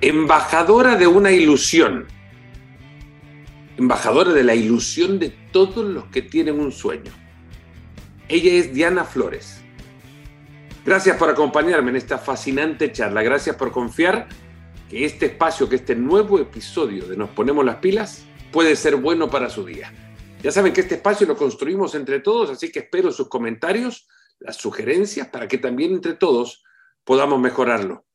embajadora de una ilusión, embajadora de la ilusión de todos los que tienen un sueño. Ella es Diana Flores. Gracias por acompañarme en esta fascinante charla. Gracias por confiar que este espacio, que este nuevo episodio de Nos Ponemos las Pilas puede ser bueno para su día. Ya saben que este espacio lo construimos entre todos, así que espero sus comentarios, las sugerencias, para que también entre todos podamos mejorarlo.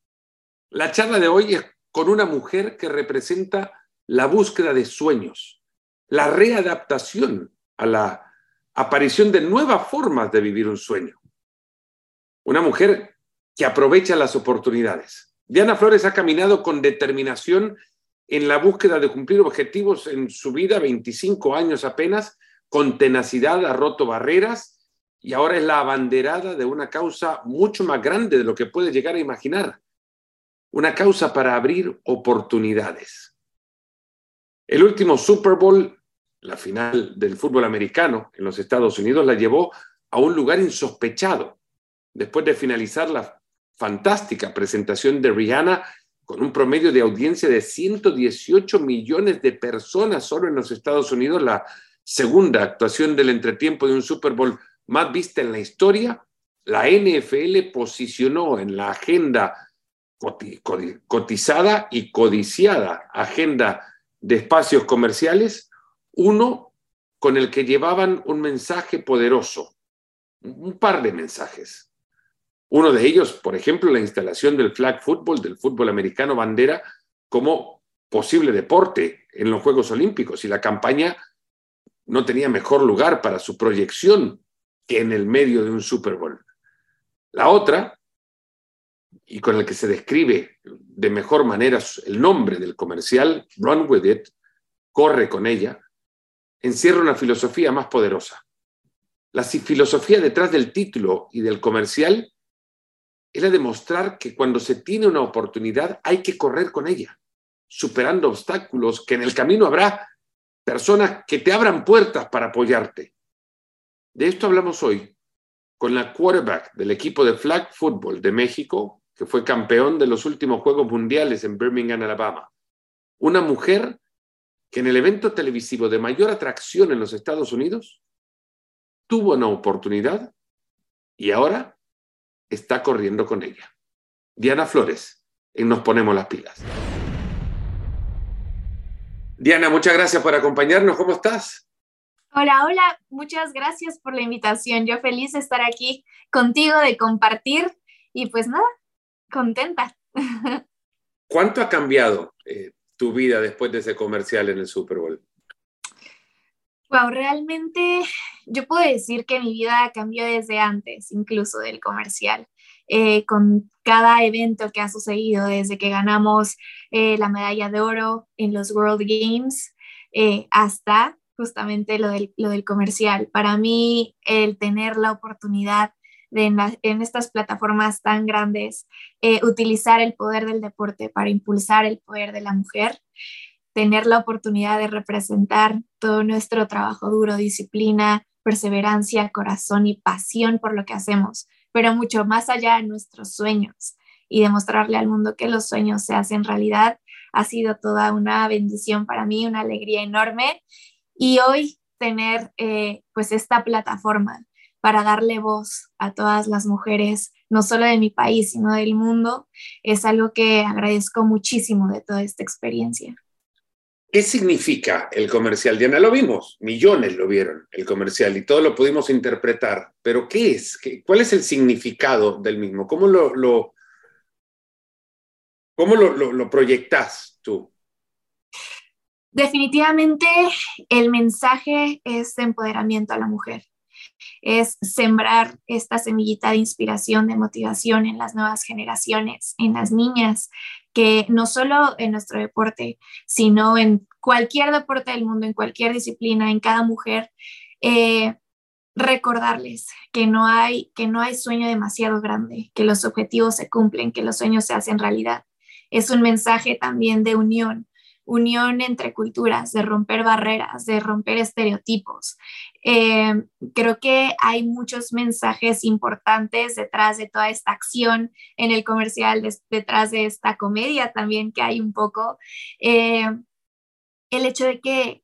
La charla de hoy es con una mujer que representa la búsqueda de sueños, la readaptación a la aparición de nuevas formas de vivir un sueño. Una mujer que aprovecha las oportunidades. Diana Flores ha caminado con determinación en la búsqueda de cumplir objetivos en su vida, 25 años apenas, con tenacidad ha roto barreras y ahora es la abanderada de una causa mucho más grande de lo que puede llegar a imaginar una causa para abrir oportunidades. El último Super Bowl, la final del fútbol americano en los Estados Unidos, la llevó a un lugar insospechado. Después de finalizar la fantástica presentación de Rihanna con un promedio de audiencia de 118 millones de personas solo en los Estados Unidos, la segunda actuación del entretiempo de un Super Bowl más vista en la historia, la NFL posicionó en la agenda cotizada y codiciada agenda de espacios comerciales, uno con el que llevaban un mensaje poderoso, un par de mensajes. Uno de ellos, por ejemplo, la instalación del flag football, del fútbol americano bandera, como posible deporte en los Juegos Olímpicos y la campaña no tenía mejor lugar para su proyección que en el medio de un Super Bowl. La otra, y con el que se describe de mejor manera el nombre del comercial, Run With It, corre con ella, encierra una filosofía más poderosa. La filosofía detrás del título y del comercial era demostrar que cuando se tiene una oportunidad hay que correr con ella, superando obstáculos, que en el camino habrá personas que te abran puertas para apoyarte. De esto hablamos hoy con la quarterback del equipo de flag football de México, que fue campeón de los últimos Juegos Mundiales en Birmingham, Alabama. Una mujer que en el evento televisivo de mayor atracción en los Estados Unidos tuvo una oportunidad y ahora está corriendo con ella. Diana Flores, en Nos Ponemos las Pilas. Diana, muchas gracias por acompañarnos. ¿Cómo estás? Hola, hola, muchas gracias por la invitación. Yo feliz de estar aquí contigo, de compartir y pues nada, contenta. ¿Cuánto ha cambiado eh, tu vida después de ese comercial en el Super Bowl? Wow, realmente yo puedo decir que mi vida cambió desde antes, incluso del comercial, eh, con cada evento que ha sucedido, desde que ganamos eh, la medalla de oro en los World Games hasta justamente lo del, lo del comercial. Para mí, el tener la oportunidad en, estas plataformas tan grandes, eh, utilizar el poder del deporte para impulsar el poder de la mujer, tener la oportunidad de representar todo nuestro trabajo duro, disciplina, perseverancia, corazón y pasión por lo que hacemos, pero mucho más allá de nuestros sueños y demostrarle al mundo que los sueños se hacen realidad, ha sido toda una bendición para mí, una alegría enorme. Y hoy tener eh, pues esta plataforma para darle voz a todas las mujeres, no solo de mi país, sino del mundo, es algo que agradezco muchísimo de toda esta experiencia. ¿Qué significa el comercial? Diana, lo vimos, millones lo vieron, el comercial, y todo lo pudimos interpretar, pero ¿qué es? ¿Cuál es el significado del mismo? ¿Cómo lo, lo cómo lo, lo, lo proyectas tú? Definitivamente el mensaje es empoderamiento a la mujer es sembrar esta semillita de inspiración, de motivación en las nuevas generaciones, en las niñas, que no solo en nuestro deporte, sino en cualquier deporte del mundo, en cualquier disciplina, en cada mujer, eh, recordarles que no hay que no hay sueño demasiado grande, que los objetivos se cumplen, que los sueños se hacen realidad. Es un mensaje también de unión, unión entre culturas, de romper barreras, de romper estereotipos. Eh, creo que hay muchos mensajes importantes detrás de toda esta acción en el comercial, detrás de esta comedia también que hay un poco. Eh, el hecho de que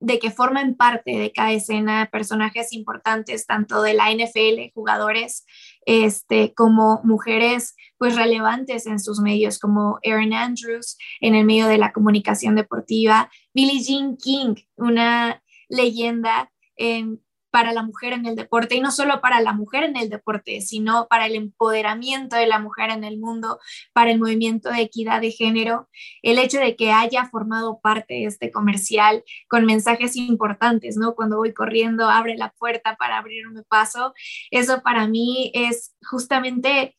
de que forman parte de cada escena personajes importantes, tanto de la NFL, jugadores, este, como mujeres pues relevantes en sus medios, como Erin Andrews en el medio de la comunicación deportiva, Billie Jean King, una leyenda en para la mujer en el deporte y no solo para la mujer en el deporte, sino para el empoderamiento de la mujer en el mundo, para el movimiento de equidad de género, el hecho de que haya formado parte de este comercial con mensajes importantes, ¿no? Cuando voy corriendo, abre la puerta para abrirme paso, eso para mí es justamente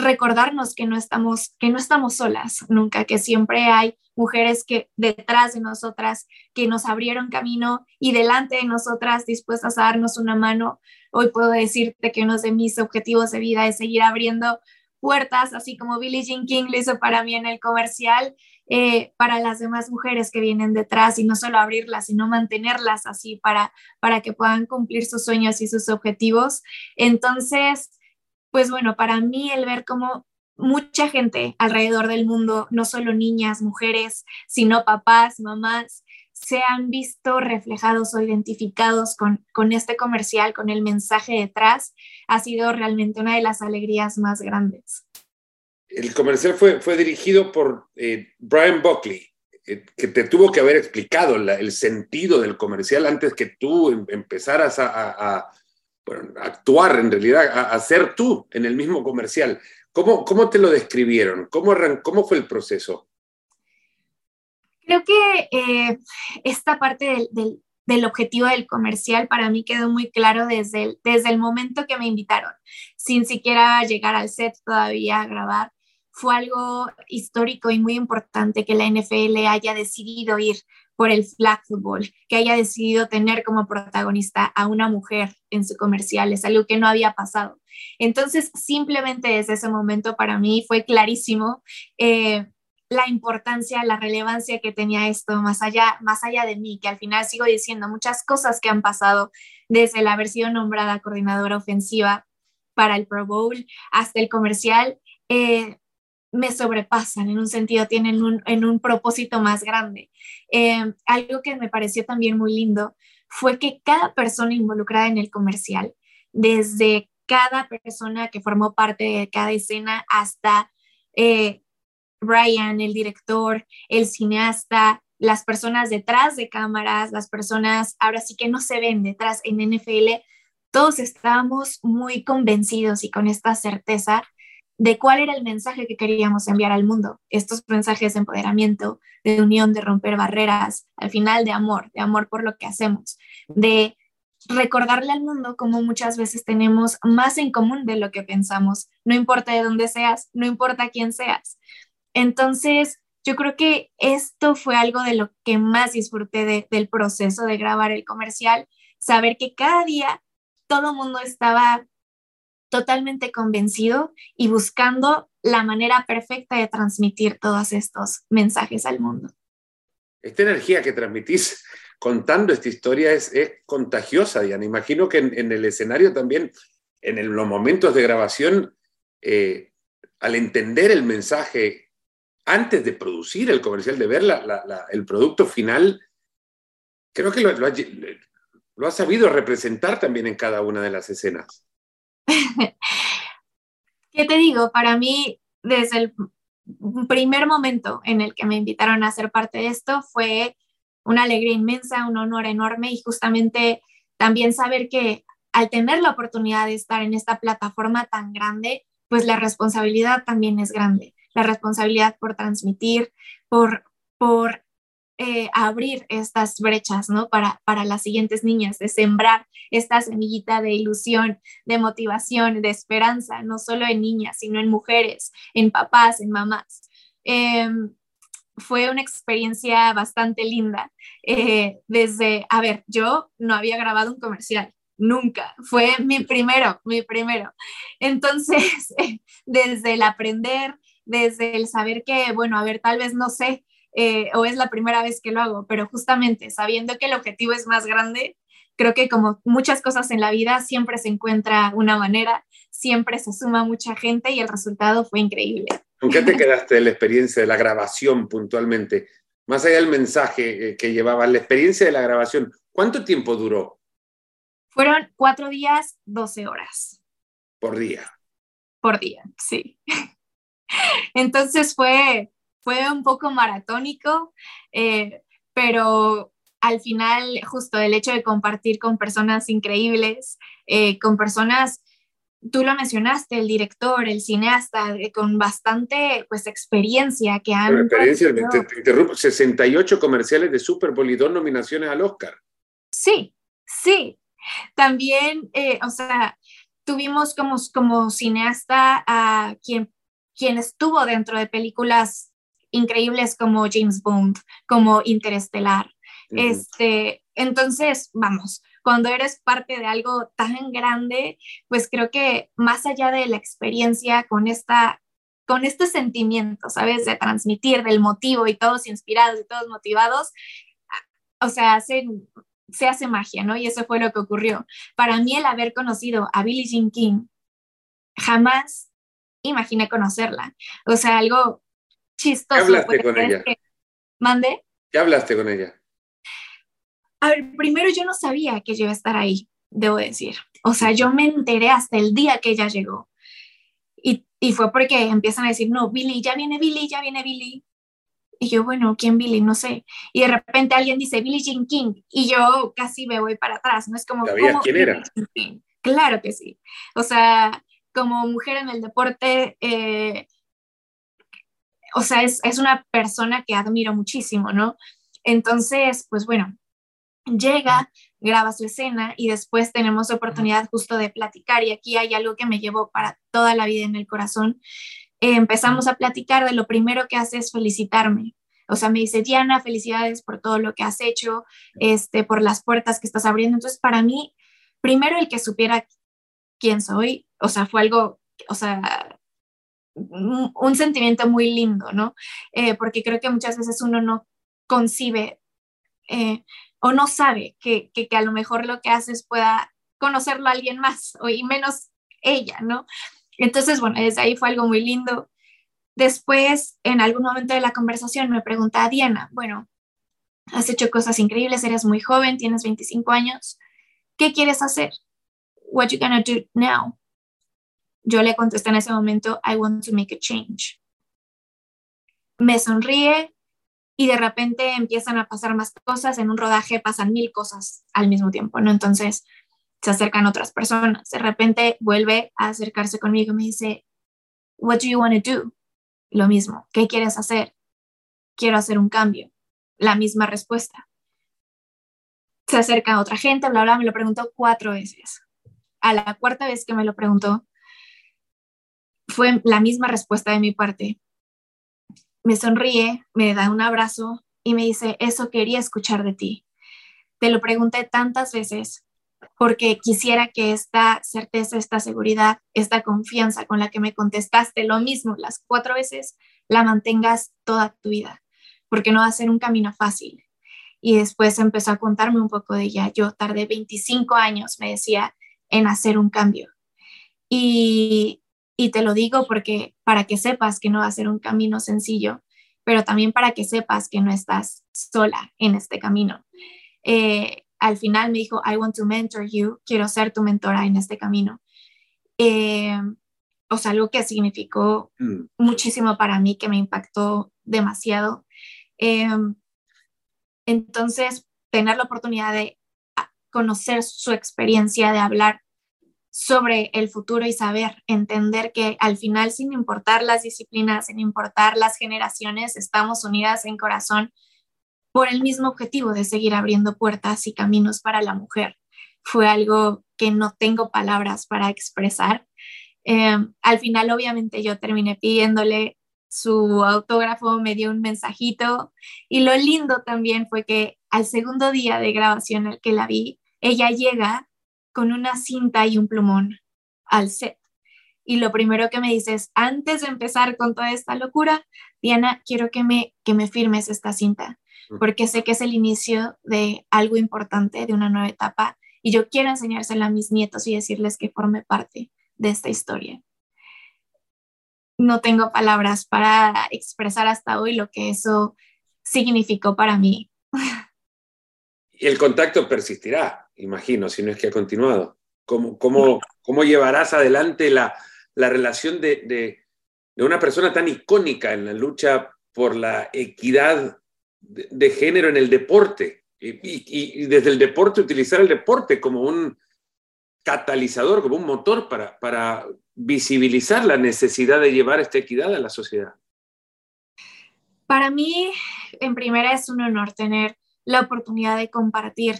recordarnos que no estamos que no estamos solas nunca, que siempre hay mujeres que detrás de nosotras que nos abrieron camino y delante de nosotras dispuestas a darnos una mano. Hoy puedo decirte que uno de mis objetivos de vida es seguir abriendo puertas, así como Billie Jean King lo hizo para mí en el comercial, eh, para las demás mujeres que vienen detrás y no solo abrirlas, sino mantenerlas así para, para que puedan cumplir sus sueños y sus objetivos. Entonces, pues bueno, para mí el ver cómo mucha gente alrededor del mundo, no solo niñas, mujeres, sino papás, mamás, se han visto reflejados o identificados con, con este comercial, con el mensaje detrás, ha sido realmente una de las alegrías más grandes. El comercial fue, fue dirigido por eh, Brian Buckley, eh, que te tuvo que haber explicado el sentido del comercial antes que tú em, empezaras a actuar en realidad, a, ser tú en el mismo comercial. ¿Cómo, cómo te lo describieron? ¿Cómo, ¿Cómo fue el proceso? Creo que eh, esta parte del, del, objetivo del comercial para mí quedó muy claro desde el, desde el momento que me invitaron, sin siquiera llegar al set todavía a grabar. Fue algo histórico y muy importante que la NFL haya decidido ir por el flag football, que haya decidido tener como protagonista a una mujer en su comercial, es algo que no había pasado. Entonces, simplemente desde ese momento para mí fue clarísimo eh, la importancia, la relevancia que tenía esto más allá, más allá de mí, que al final sigo diciendo muchas cosas que han pasado desde el haber sido nombrada coordinadora ofensiva para el Pro Bowl hasta el comercial. Eh, me sobrepasan en un sentido, tienen un, en un propósito más grande. Eh, algo que me pareció también muy lindo fue que cada persona involucrada en el comercial, desde cada persona que formó parte de cada escena hasta eh, Brian, el director, el cineasta, las personas detrás de cámaras, las personas ahora sí que no se ven detrás en NFL, todos estábamos muy convencidos y con esta certeza de cuál era el mensaje que queríamos enviar al mundo. Estos mensajes de empoderamiento, de unión, de romper barreras, al final de amor, de amor por lo que hacemos, de recordarle al mundo como muchas veces tenemos más en común de lo que pensamos, no importa de dónde seas, no importa quién seas. Entonces, yo creo que esto fue algo de lo que más disfruté del proceso de grabar el comercial, saber que cada día todo mundo estaba totalmente convencido y buscando la manera perfecta de transmitir todos estos mensajes al mundo. Esta energía que transmitís contando esta historia es, contagiosa, Diana. Imagino que en, el escenario también, en los momentos de grabación, eh, al entender el mensaje, antes de producir el comercial, de ver el producto final, creo que lo, has sabido representar también en cada una de las escenas. ¿Qué te digo? Para mí, desde el primer momento en el que me invitaron a ser parte de esto, fue una alegría inmensa, un honor enorme y justamente también saber que al tener la oportunidad de estar en esta plataforma tan grande, pues la responsabilidad también es grande. La responsabilidad por transmitir, por, por eh, abrir estas brechas, ¿no? Para, para las siguientes niñas, de sembrar esta semillita de ilusión, de motivación, de esperanza, no solo en niñas, sino en mujeres, en papás, en mamás. Em, fue una experiencia bastante linda. Eh, desde, a ver, yo no había grabado un comercial, nunca. Fue mi primero, mi primero. Entonces, desde el aprender, desde el saber que, bueno, a ver, tal vez no sé eh, o es la primera vez que lo hago, pero justamente sabiendo que el objetivo es más grande, creo que como muchas cosas en la vida, siempre se encuentra una manera, siempre se suma mucha gente y el resultado fue increíble. ¿Con qué te quedaste de la experiencia de la grabación puntualmente? Más allá del mensaje eh, que llevaba, la experiencia de la grabación, ¿cuánto tiempo duró? Fueron cuatro días, 12 horas. Por día. Por día, sí. Entonces fue, fue un poco maratónico, eh, pero al final justo el hecho de compartir con personas increíbles, eh, con personas, tú lo mencionaste, el director, el cineasta, eh, con bastante pues experiencia que han... experiencia, te, interrumpo, 68 comerciales de Super Bowl y dos nominaciones al Oscar. Sí, sí. También, o sea, tuvimos como, como cineasta a quien quien estuvo dentro de películas increíbles como James Bond, como Interestelar. este, entonces, vamos, cuando eres parte de algo tan grande, pues creo que más allá de la experiencia con esta con este sentimiento, ¿sabes? De transmitir, del motivo y todos inspirados y todos motivados, o sea, se, se hace magia, ¿no? Y eso fue lo que ocurrió. Para mí el haber conocido a Billie Jean King jamás imaginé conocerla. O sea, algo chistoso. ¿Qué hablaste con ella? ¿Mande? ¿Qué hablaste con ella? A ver, primero yo no sabía que yo iba a estar ahí, debo decir. O sea, yo me enteré hasta el día que ella llegó. Y, y fue porque empiezan a decir, no, Billy, ya viene Billy, ya viene Billy. Y yo, bueno, ¿quién Billy? No sé. Y de repente alguien dice Billy Jean King y yo casi me voy para atrás. No es como. ¿Sabías quién era? Claro que sí. O sea, como mujer en el deporte, eh, o sea, es, una persona que admiro muchísimo, ¿no? Entonces, pues bueno, llega, graba su escena y después tenemos oportunidad justo de platicar y aquí hay algo que me llevó para toda la vida en el corazón. Empezamos a platicar de lo primero que hace es felicitarme. O sea, me dice, Diana, felicidades por todo lo que has hecho, este, por las puertas que estás abriendo. Entonces, para mí, primero el que supiera quién soy, o sea, fue algo, o sea, un, sentimiento muy lindo, ¿no? Eh, porque creo que muchas veces uno no concibe eh, o no sabe que, que, a lo mejor lo que haces pueda conocerlo a alguien más, o, y menos ella, ¿no? Entonces, bueno, desde ahí fue algo muy lindo. Después, en algún momento de la conversación, me pregunta Diana, bueno, has hecho cosas increíbles, eres muy joven, tienes 25 años, ¿qué quieres hacer? What you gonna do now? Yo le contesté en ese momento, I want to make a change. Me sonríe y de repente empiezan a pasar más cosas. En un rodaje pasan mil cosas al mismo tiempo, ¿no? Entonces se acercan otras personas. De repente vuelve a acercarse conmigo y me dice, What do you want to do? Lo mismo, ¿qué quieres hacer? Quiero hacer un cambio. La misma respuesta. Se acerca a otra gente, bla, bla, me lo preguntó cuatro veces. A la cuarta vez que me lo preguntó, fue la misma respuesta de mi parte. Me sonríe, me da un abrazo y me dice, eso quería escuchar de ti. Te lo pregunté tantas veces porque quisiera que esta certeza, esta seguridad, esta confianza con la que me contestaste lo mismo las cuatro veces, la mantengas toda tu vida, porque no va a ser un camino fácil. Y después empezó a contarme un poco de ella. Yo tardé 25 años, me decía, en hacer un cambio. Y y te lo digo porque para que sepas que no va a ser un camino sencillo, pero también para que sepas que no estás sola en este camino. Eh, al final me dijo, I want to mentor you, quiero ser tu mentora en este camino. Eh, o sea, algo que significó mm. muchísimo para mí, que me impactó demasiado. Eh, entonces, tener la oportunidad de conocer su experiencia, de hablar sobre el futuro y saber, entender que al final, sin importar las disciplinas, sin importar las generaciones, estamos unidas en corazón por el mismo objetivo de seguir abriendo puertas y caminos para la mujer. Fue algo que no tengo palabras para expresar. Eh, al final, obviamente, yo terminé pidiéndole su autógrafo, me dio un mensajito y lo lindo también fue que al segundo día de grabación al que la vi, ella llega con una cinta y un plumón al set. y lo primero que me dices, antes de empezar con toda esta locura, Diana, quiero que me, que me firmes esta cinta, porque sé que es el inicio de algo importante, de una nueva etapa, y yo quiero enseñársela a mis nietos y decirles que forme parte de esta historia. No tengo palabras para expresar hasta hoy lo que eso significó para mí. Y el contacto persistirá, imagino, si no es que ha continuado. ¿Cómo, cómo, cómo llevarás adelante la, la relación de, de, una persona tan icónica en la lucha por la equidad de, género en el deporte? Y, y, desde el deporte utilizar el deporte como un catalizador, como un motor para, para visibilizar la necesidad de llevar esta equidad a la sociedad. Para mí, en primera, es un honor tener la oportunidad de compartir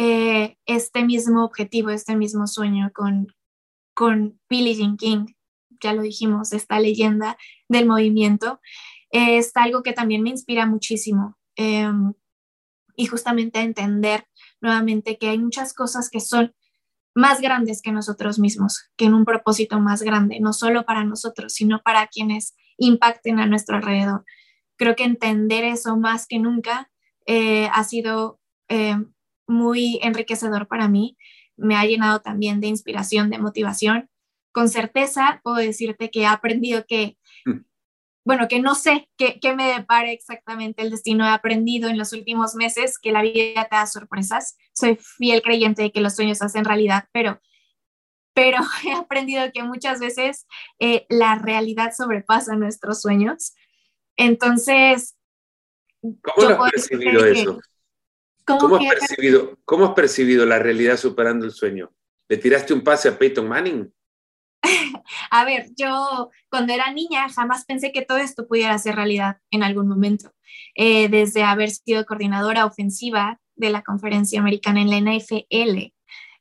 eh, este mismo objetivo, este mismo sueño con, con Billie Jean King, ya lo dijimos, esta leyenda del movimiento, es algo que también me inspira muchísimo. Em, y justamente entender nuevamente que hay muchas cosas que son más grandes que nosotros mismos, que en un propósito más grande, no solo para nosotros, sino para quienes impacten a nuestro alrededor. Creo que entender eso más que nunca eh, ha sido eh, muy enriquecedor para mí. Me ha llenado también de inspiración, de motivación. Con certeza puedo decirte que he aprendido que, mm. bueno, que no sé qué, qué me depare exactamente el destino. He aprendido en los últimos meses que la vida te da sorpresas. Soy fiel creyente de que los sueños hacen realidad, pero pero he aprendido que muchas veces eh, la realidad sobrepasa nuestros sueños. Entonces, ¿Cómo has percibido eso? ¿Cómo, has percibido, ¿Cómo has percibido la realidad superando el sueño? ¿Le tiraste un pase a Peyton Manning? a ver, yo cuando era niña jamás pensé que todo esto pudiera ser realidad en algún momento. Eh, desde haber sido coordinadora ofensiva de la conferencia americana en la NFL,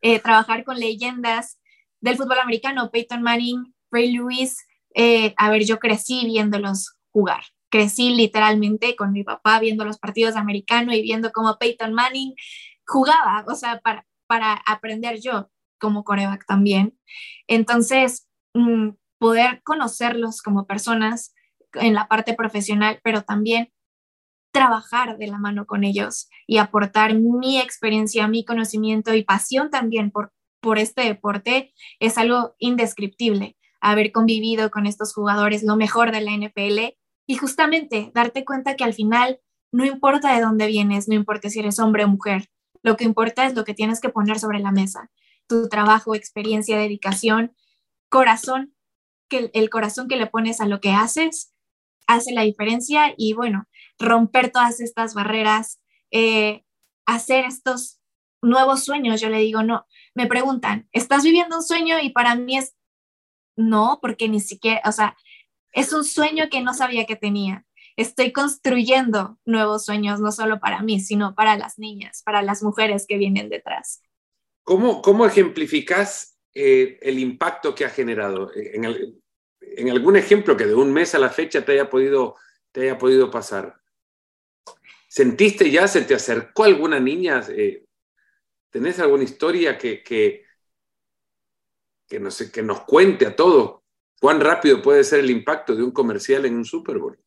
eh, trabajar con leyendas del fútbol americano, Peyton Manning, Ray Lewis, eh, a ver, yo crecí viéndolos jugar crecí literalmente con mi papá viendo los partidos americanos y viendo cómo Peyton Manning jugaba, o sea, para, para aprender yo como coreback también. Entonces, mm, poder conocerlos como personas en la parte profesional, pero también trabajar de la mano con ellos y aportar mi experiencia, mi conocimiento y pasión también por, por este deporte es algo indescriptible. Haber convivido con estos jugadores, lo mejor de la NFL y justamente darte cuenta que al final no importa de dónde vienes, no importa si eres hombre o mujer, lo que importa es lo que tienes que poner sobre la mesa, tu trabajo, experiencia, dedicación, corazón, el corazón que le pones a lo que haces hace la diferencia y bueno, romper todas estas barreras, eh, hacer estos nuevos sueños, yo le digo, no, me preguntan, ¿estás viviendo un sueño? Y para mí es, no, porque ni siquiera, o sea, es un sueño que no sabía que tenía. Estoy construyendo nuevos sueños, no solo para mí, sino para las niñas, para las mujeres que vienen detrás. ¿Cómo, cómo ejemplificás eh, el impacto que ha generado? En, en, algún ejemplo que de un mes a la fecha te haya podido, te haya podido pasar. ¿Sentiste ya, se te acercó alguna niña? Eh, ¿Tenés alguna historia que, que, que, que nos cuente a todos ¿Cuán rápido puede ser el impacto de un comercial en un Super Bowl?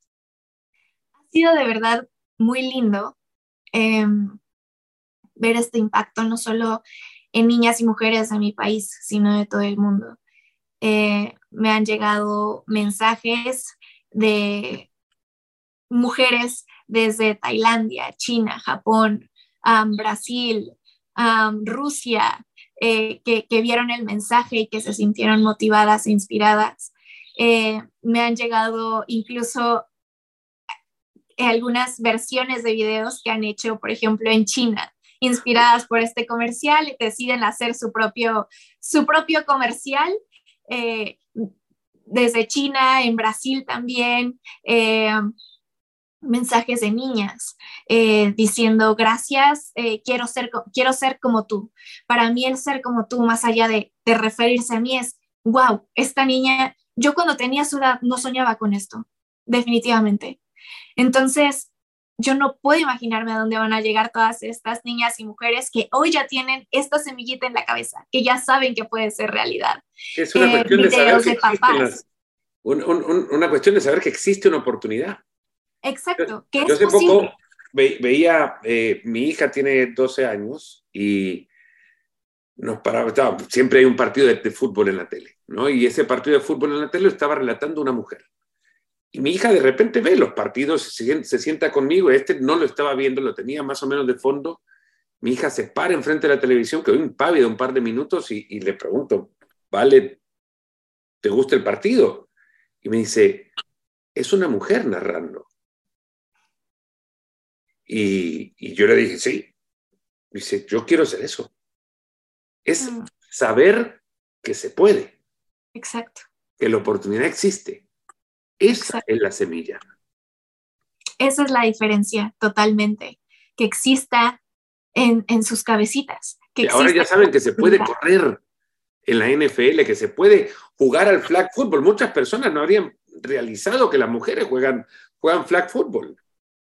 Ha sido de verdad muy lindo em, ver este impacto, no solo en niñas y mujeres de mi país, sino de todo el mundo. Eh, me han llegado mensajes de mujeres desde Tailandia, China, Japón, Brasil, Rusia, eh, que, vieron el mensaje y que se sintieron motivadas e inspiradas. Eh, me han llegado incluso eh, algunas versiones de videos que han hecho, por ejemplo, en China, inspiradas por este comercial y deciden hacer su propio, su propio comercial. desde China, en Brasil también, mensajes de niñas eh, diciendo gracias, eh, quiero, ser, quiero ser como tú. Para mí el ser como tú, más allá de, de, referirse a mí, es, wow, esta niña, yo cuando tenía su edad no soñaba con esto, definitivamente. Entonces, yo no puedo imaginarme a dónde van a llegar todas estas niñas y mujeres que hoy ya tienen esta semillita en la cabeza, que ya saben que puede ser realidad. Es una eh, cuestión de saber que una cuestión de saber que existe una oportunidad. Exacto. yo, hace poco veía, eh, mi hija tiene 12 años y nos paraba, siempre hay un partido de, de, fútbol en la tele, ¿no? Y ese partido de fútbol en la tele lo estaba relatando una mujer. Y mi hija de repente ve los partidos, se, se sienta conmigo, este no lo estaba viendo, lo tenía más o menos de fondo. Mi hija se para enfrente de la televisión, quedó impávida un par de minutos y, y le pregunto, ¿vale? ¿Te gusta el partido? Y me dice, es una mujer narrando. Y, y yo le dije, sí. Dice, yo quiero hacer eso. Es mm. saber que se puede. Exacto. Que la oportunidad existe. Esa es la semilla. Esa es la diferencia totalmente, que exista en, sus cabecitas. Que ahora ya saben que se puede correr en la NFL, que se puede jugar al flag football. Muchas personas no habrían realizado que las mujeres juegan, juegan flag football.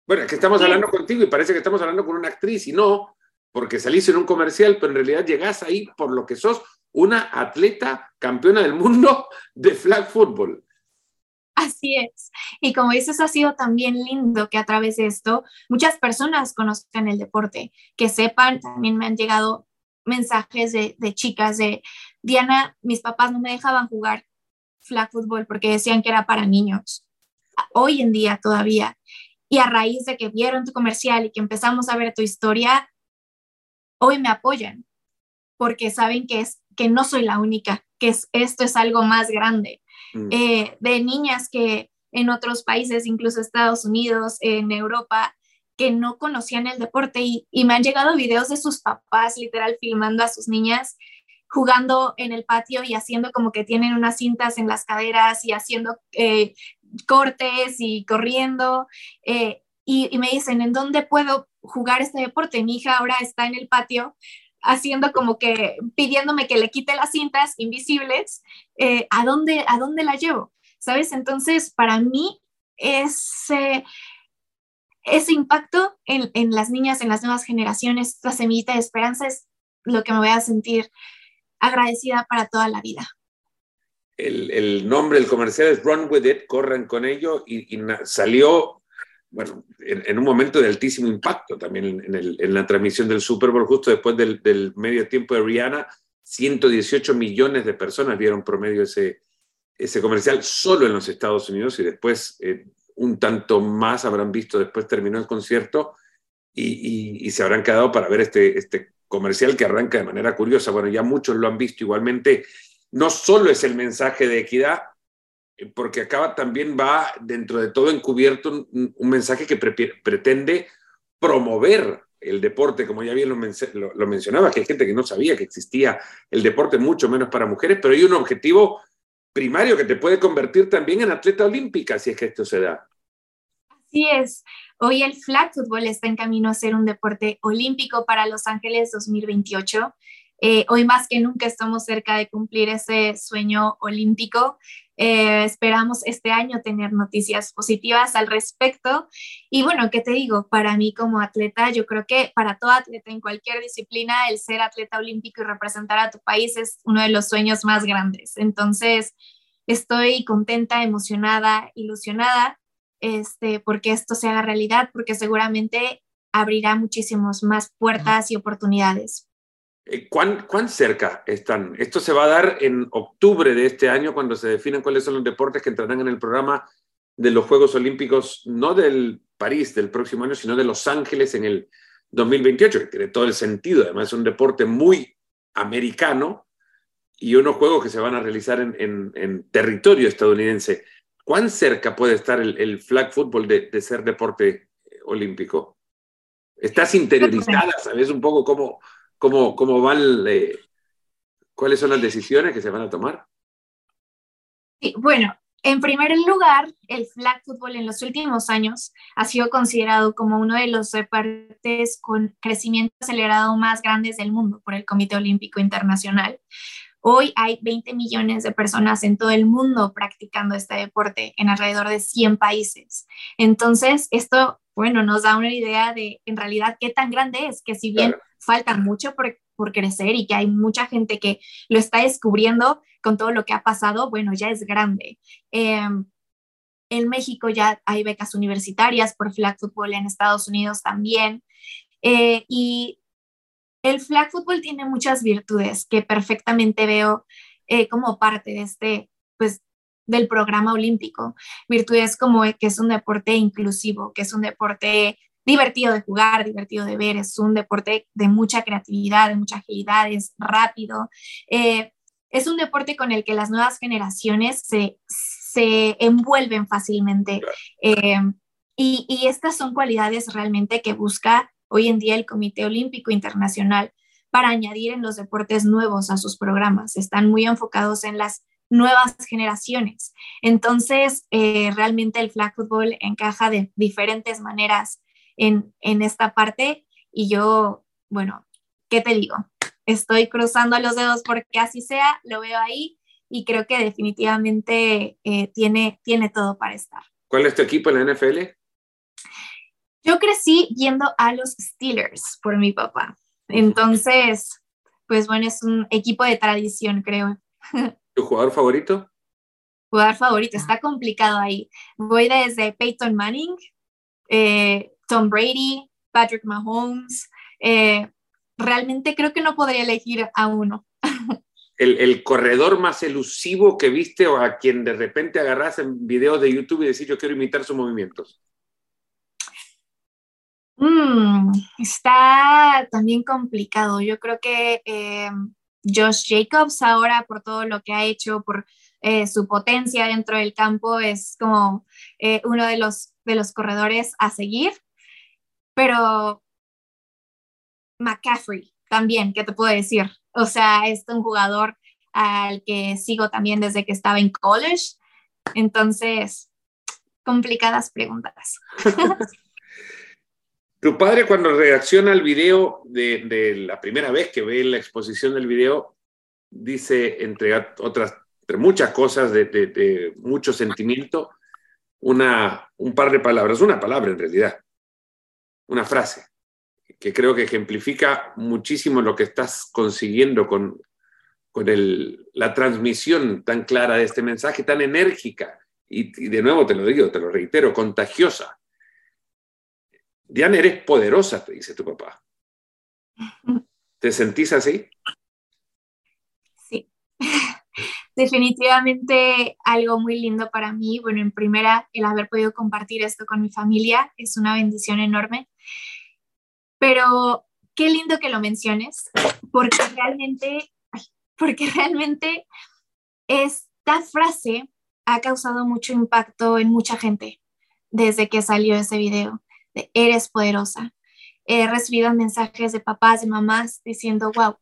Bueno, es que estamos hablando contigo y parece que estamos hablando con una actriz y no, porque salís en un comercial, pero en realidad llegás ahí por lo que sos una atleta campeona del mundo de flag football. Así es. Y como dices, ha sido también lindo que a través de esto muchas personas conozcan el deporte, que sepan, también me han llegado mensajes de, chicas de, Diana, mis papás no me dejaban jugar flag football porque decían que era para niños. Hoy en día todavía. Y a raíz de que vieron tu comercial y que empezamos a ver tu historia, hoy me apoyan porque saben que, es, que no soy la única, que es, esto es algo más grande Mm. Eh, de niñas que en otros países, incluso Estados Unidos, en Europa, que no conocían el deporte y, me han llegado videos de sus papás literal filmando a sus niñas jugando en el patio y haciendo como que tienen unas cintas en las caderas y haciendo eh, cortes y corriendo. Eh, y, me dicen, ¿en dónde puedo jugar este deporte? Mi hija ahora está en el patio haciendo como que pidiéndome que le quite las cintas invisibles, eh, ¿a, dónde, ¿a dónde la llevo? ¿Sabes? Entonces, para mí, ese, ese impacto en, en, las niñas, en las nuevas generaciones, esta semillita de esperanza es lo que me voy a sentir agradecida para toda la vida. El, nombre del comercial es Run With It, corran con ello, y, y salió bueno, en, un momento de altísimo impacto también en, la transmisión del Super Bowl, justo después del, medio tiempo de Rihanna, 118 millones de personas vieron promedio ese, ese comercial solo en los Estados Unidos y después eh, un tanto más habrán visto, después terminó el concierto y, y, se habrán quedado para ver este, este comercial que arranca de manera curiosa. Bueno, ya muchos lo han visto igualmente. No solo es el mensaje de equidad, porque acaba también va dentro de todo encubierto un, mensaje que pretende promover el deporte, como ya bien lo, lo, mencionaba, que hay gente que no sabía que existía el deporte, mucho menos para mujeres, pero hay un objetivo primario que te puede convertir también en atleta olímpica si es que esto se da. Así es. Hoy el flag football está en camino a ser un deporte olímpico para Los Ángeles 2028. Eh, hoy más que nunca estamos cerca de cumplir ese sueño olímpico. Eh, esperamos este año tener noticias positivas al respecto. Y bueno, ¿qué te digo? Para mí como atleta, yo creo que para todo atleta en cualquier disciplina, el ser atleta olímpico y representar a tu país es uno de los sueños más grandes. Entonces, estoy contenta, emocionada, ilusionada este, porque esto se haga realidad, porque seguramente abrirá muchísimas más puertas y oportunidades. Eh, ¿Cuán, ¿Cuán, cerca están? Esto se va a dar en octubre de este año, cuando se definan cuáles son los deportes que entrarán en el programa de los Juegos Olímpicos, no del París del próximo año, sino de Los Ángeles en el 2028, que tiene todo el sentido. Además, es un deporte muy americano y unos Juegos que se van a realizar en, en, territorio estadounidense. ¿Cuán cerca puede estar el, flag football de, de, ser deporte olímpico? ¿Estás interiorizada? ¿Sabes un poco cómo, cómo, cómo van, eh, cuáles son las decisiones que se van a tomar. Sí, bueno, en primer lugar, el flag football en los últimos años ha sido considerado como uno de los deportes con crecimiento acelerado más grandes del mundo por el Comité Olímpico Internacional. Hoy hay 20 millones de personas en todo el mundo practicando este deporte en alrededor de 100 países. Entonces, esto bueno, nos da una idea de en realidad qué tan grande es, que si bien falta mucho por, por, crecer y que hay mucha gente que lo está descubriendo con todo lo que ha pasado, bueno, ya es grande. Em, en México ya hay becas universitarias por flag football, en Estados Unidos también. Eh, y el flag football tiene muchas virtudes que perfectamente veo eh, como parte de este, pues, del programa olímpico. Virtudes como que es un deporte inclusivo, que es un deporte divertido de jugar, divertido de ver, es un deporte de mucha creatividad, de mucha agilidad, es rápido. Eh, es un deporte con el que las nuevas generaciones se, se envuelven fácilmente. Eh, y, y, estas son cualidades realmente que busca hoy en día el Comité Olímpico Internacional para añadir en los deportes nuevos a sus programas. Están muy enfocados en las nuevas generaciones. Entonces, eh, realmente el flag football encaja de diferentes maneras en, en esta parte y yo, bueno, ¿qué te digo? Estoy cruzando los dedos porque así sea, lo veo ahí y creo que definitivamente eh, tiene, tiene todo para estar. ¿Cuál es tu equipo en la NFL? Yo crecí yendo a los Steelers por mi papá. Entonces, pues bueno, es un equipo de tradición, creo. ¿Tu jugador favorito? Jugador favorito, está complicado ahí. Voy desde Peyton Manning, eh, Tom Brady, Patrick Mahomes. Eh, realmente creo que no podría elegir a uno. el, corredor más elusivo que viste o a quien de repente agarras en videos de YouTube y decís yo quiero imitar sus movimientos? Mm, está también complicado. Yo creo que eh, Josh Jacobs ahora por todo lo que ha hecho, por eh, su potencia dentro del campo, es como eh, uno de los, de los corredores a seguir. Pero McCaffrey también, ¿qué te puedo decir? O sea, es un jugador al que sigo también desde que estaba en college. Entonces, complicadas preguntas. Tu padre cuando reacciona al video de, la primera vez que ve la exposición del video, dice, entre otras, entre muchas cosas, de, mucho sentimiento, una, un par de palabras, una palabra en realidad, una frase, que creo que ejemplifica muchísimo lo que estás consiguiendo con, con el, la transmisión tan clara de este mensaje, tan enérgica, y, y de nuevo te lo digo, te lo reitero, contagiosa Diana, eres poderosa, te dice tu papá. ¿Te sentís así? Sí. Definitivamente algo muy lindo para mí. Bueno, en primera, el haber podido compartir esto con mi familia es una bendición enorme. Pero qué lindo que lo menciones, porque realmente, porque realmente esta frase ha causado mucho impacto en mucha gente desde que salió ese video eres poderosa. He recibido mensajes de papás, de mamás diciendo, wow,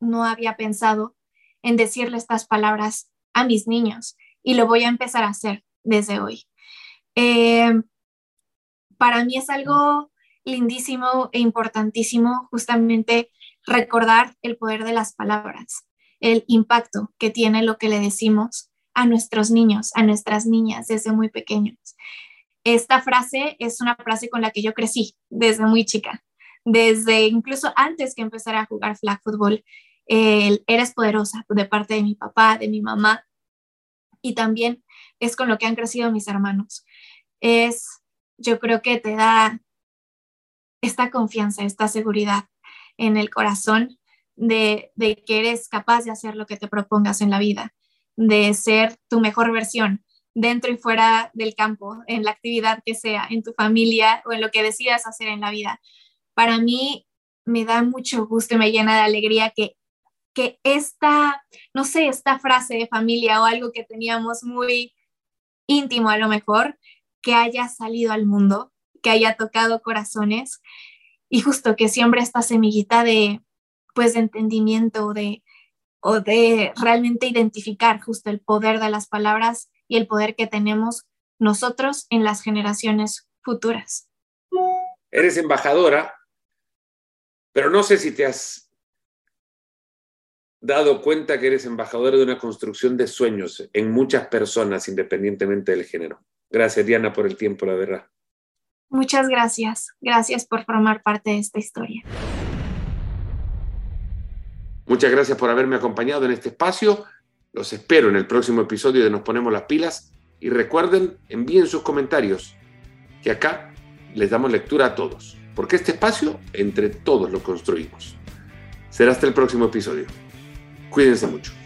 no había pensado en decirle estas palabras a mis niños y lo voy a empezar a hacer desde hoy. Eh, para mí es algo lindísimo e importantísimo justamente recordar el poder de las palabras, el impacto que tiene lo que le decimos a nuestros niños, a nuestras niñas desde muy pequeños. Esta frase es una frase con la que yo crecí desde muy chica, desde incluso antes que empezara a jugar flag football. eres poderosa de parte de mi papá, de mi mamá, y también es con lo que han crecido mis hermanos. Es, yo creo que te da esta confianza, esta seguridad en el corazón de, de, que eres capaz de hacer lo que te propongas en la vida, de ser tu mejor versión, dentro y fuera del campo, en la actividad que sea, en tu familia o en lo que decidas hacer en la vida. Para mí me da mucho gusto y me llena de alegría que, que esta, no sé, esta frase de familia o algo que teníamos muy íntimo a lo mejor, que haya salido al mundo, que haya tocado corazones y justo que siempre esta semillita de, pues, de entendimiento de, o de realmente identificar justo el poder de las palabras y el poder que tenemos nosotros en las generaciones futuras. Eres embajadora, pero no sé si te has dado cuenta que eres embajadora de una construcción de sueños en muchas personas, independientemente del género. Gracias, Diana, por el tiempo, la verdad. Muchas gracias. Gracias por formar parte de esta historia. Muchas gracias por haberme acompañado en este espacio. Los espero en el próximo episodio de Nos Ponemos las Pilas. Y recuerden, envíen sus comentarios, que acá les damos lectura a todos, porque este espacio entre todos lo construimos. Será hasta el próximo episodio. Cuídense mucho.